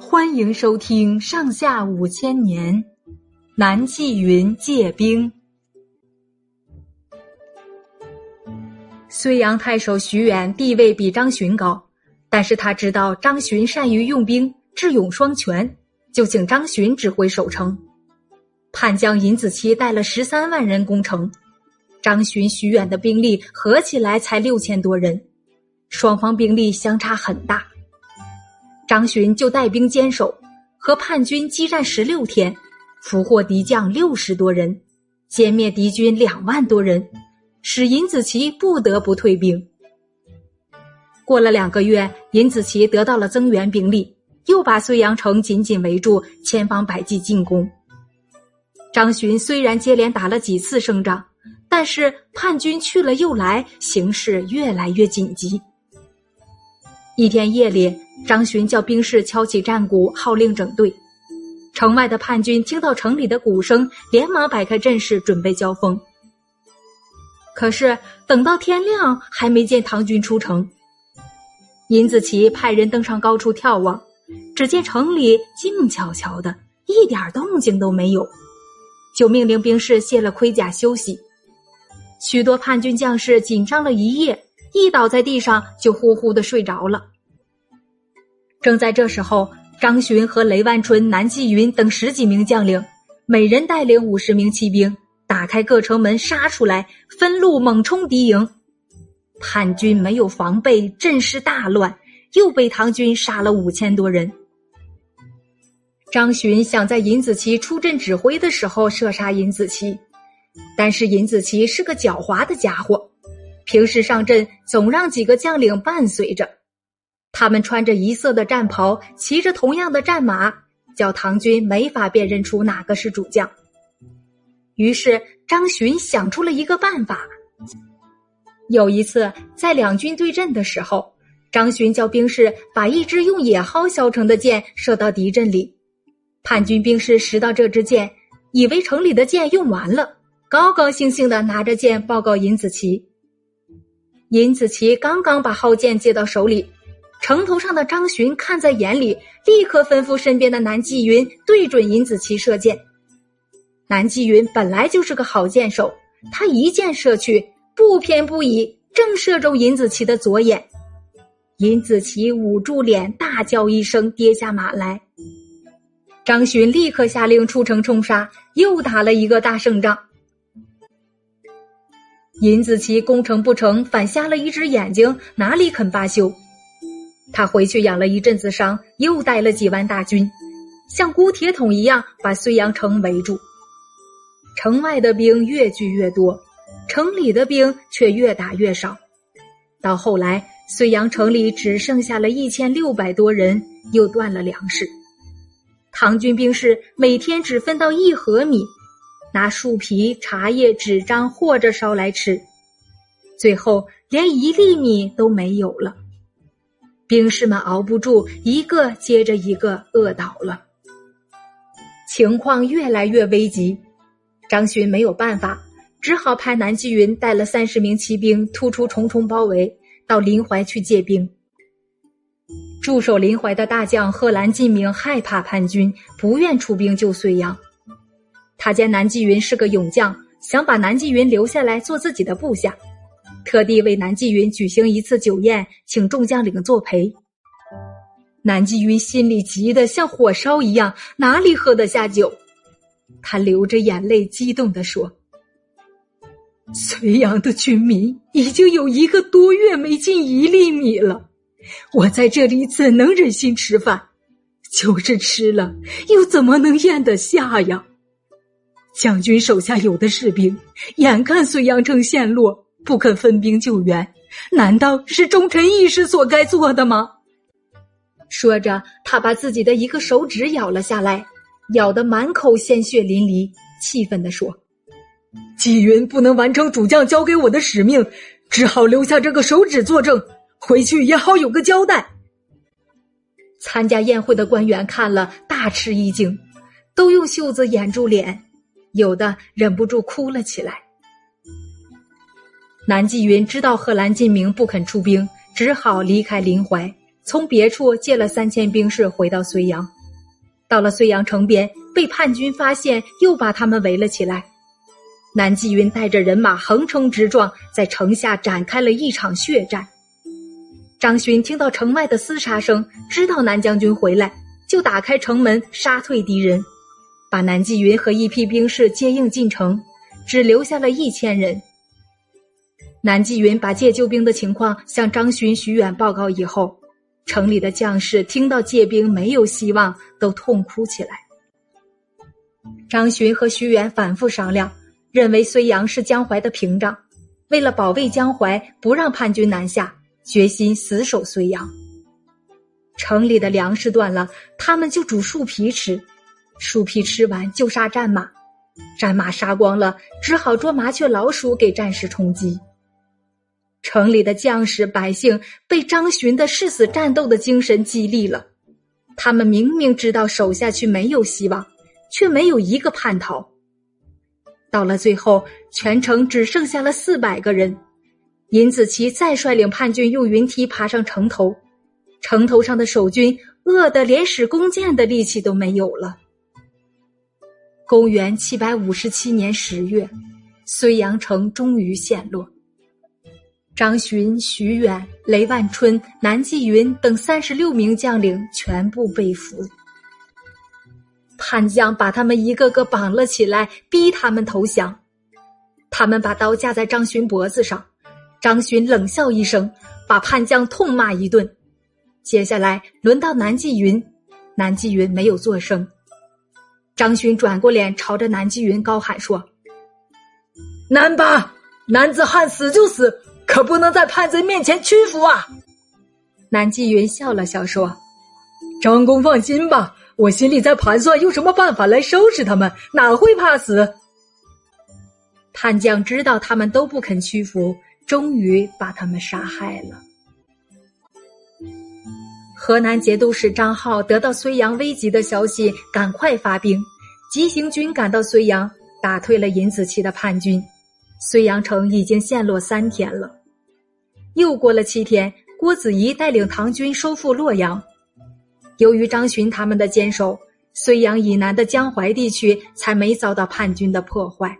欢迎收听《上下五千年》，南霁云借兵。睢阳太守徐远地位比张巡高，但是他知道张巡善于用兵，智勇双全，就请张巡指挥守城。叛将尹子期带了十三万人攻城，张巡、徐远的兵力合起来才六千多人，双方兵力相差很大。张巡就带兵坚守，和叛军激战十六天，俘获敌将六十多人，歼灭敌军两万多人，使尹子奇不得不退兵。过了两个月，尹子奇得到了增援兵力，又把睢阳城紧紧围住，千方百计进攻。张巡虽然接连打了几次胜仗，但是叛军去了又来，形势越来越紧急。一天夜里，张巡叫兵士敲起战鼓，号令整队。城外的叛军听到城里的鼓声，连忙摆开阵势，准备交锋。可是等到天亮，还没见唐军出城。尹子奇派人登上高处眺望，只见城里静悄悄的，一点动静都没有，就命令兵士卸了盔甲休息。许多叛军将士紧张了一夜。一倒在地上，就呼呼的睡着了。正在这时候，张巡和雷万春、南霁云等十几名将领，每人带领五十名骑兵，打开各城门杀出来，分路猛冲敌营。叛军没有防备，阵势大乱，又被唐军杀了五千多人。张巡想在尹子奇出阵指挥的时候射杀尹子奇，但是尹子奇是个狡猾的家伙。平时上阵总让几个将领伴随着，他们穿着一色的战袍，骑着同样的战马，叫唐军没法辨认出哪个是主将。于是张巡想出了一个办法。有一次在两军对阵的时候，张巡叫兵士把一支用野蒿削成的箭射到敌阵里，叛军兵士拾到这支箭，以为城里的箭用完了，高高兴兴的拿着箭报告尹子奇。尹子奇刚刚把号箭接到手里，城头上的张巡看在眼里，立刻吩咐身边的南霁云对准尹子奇射箭。南霁云本来就是个好箭手，他一箭射去，不偏不倚，正射中尹子奇的左眼。尹子奇捂住脸，大叫一声，跌下马来。张巡立刻下令出城冲杀，又打了一个大胜仗。尹子奇攻城不成，反瞎了一只眼睛，哪里肯罢休？他回去养了一阵子伤，又带了几万大军，像箍铁桶一样把睢阳城围住。城外的兵越聚越多，城里的兵却越打越少。到后来，睢阳城里只剩下了一千六百多人，又断了粮食。唐军兵士每天只分到一盒米。拿树皮、茶叶、纸张和着烧来吃，最后连一粒米都没有了。兵士们熬不住，一个接着一个饿倒了。情况越来越危急，张巡没有办法，只好派南霁云带了三十名骑兵突出重重包围，到临淮去借兵。驻守临淮的大将贺兰进明害怕叛军，不愿出兵救睢阳。他见南霁云是个勇将，想把南霁云留下来做自己的部下，特地为南霁云举行一次酒宴，请众将领作陪。南霁云心里急得像火烧一样，哪里喝得下酒？他流着眼泪，激动地说：“隋阳的军民已经有一个多月没进一粒米了，我在这里怎能忍心吃饭？就是吃了，又怎么能咽得下呀？”将军手下有的士兵，眼看隋阳城陷落，不肯分兵救援，难道是忠臣义士所该做的吗？说着，他把自己的一个手指咬了下来，咬得满口鲜血淋漓，气愤地说：“纪云不能完成主将交给我的使命，只好留下这个手指作证，回去也好有个交代。”参加宴会的官员看了，大吃一惊，都用袖子掩住脸。有的忍不住哭了起来。南霁云知道贺兰进明不肯出兵，只好离开临淮，从别处借了三千兵士回到睢阳。到了睢阳城边，被叛军发现，又把他们围了起来。南霁云带着人马横冲直撞，在城下展开了一场血战。张勋听到城外的厮杀声，知道南将军回来，就打开城门杀退敌人，把南霁云和一批兵士接应进城，只留下了一千人。南霁云把借救兵的情况向张巡、徐远报告以后，城里的将士听到借兵没有希望，都痛哭起来。张巡和徐远反复商量，认为睢阳是江淮的屏障，为了保卫江淮，不让叛军南下，决心死守睢阳。城里的粮食断了，他们就煮树皮吃，树皮吃完就杀战马，战马杀光了，只好捉麻雀、老鼠给战士充饥。城里的将士百姓被张巡的誓死战斗的精神激励了，他们明明知道守下去没有希望，却没有一个叛逃。到了最后，全城只剩下了四百个人。尹子奇再率领叛军用云梯爬上城头，城头上的守军饿得连使弓箭的力气都没有了。公元七百五十七年十月，睢阳城终于陷落。张巡、徐远、雷万春、南霁云等三十六名将领全部被俘，叛将把他们一个个绑了起来，逼他们投降。他们把刀架在张巡脖子上，张巡冷笑一声，把叛将痛骂一顿。接下来轮到南霁云，南霁云没有作声。张巡转过脸，朝着南霁云高喊说：“难吧，男子汉死就死。”可不能在叛贼面前屈服啊！南霁云笑了笑说：“张公放心吧，我心里在盘算用什么办法来收拾他们，哪会怕死？”叛将知道他们都不肯屈服，终于把他们杀害了。河南节度使张浩得到睢阳危急的消息，赶快发兵，急行军赶到睢阳，打退了尹子奇的叛军。睢阳城已经陷落三天了，又过了七天，郭子仪带领唐军收复洛阳。由于张巡他们的坚守，睢阳以南的江淮地区才没遭到叛军的破坏。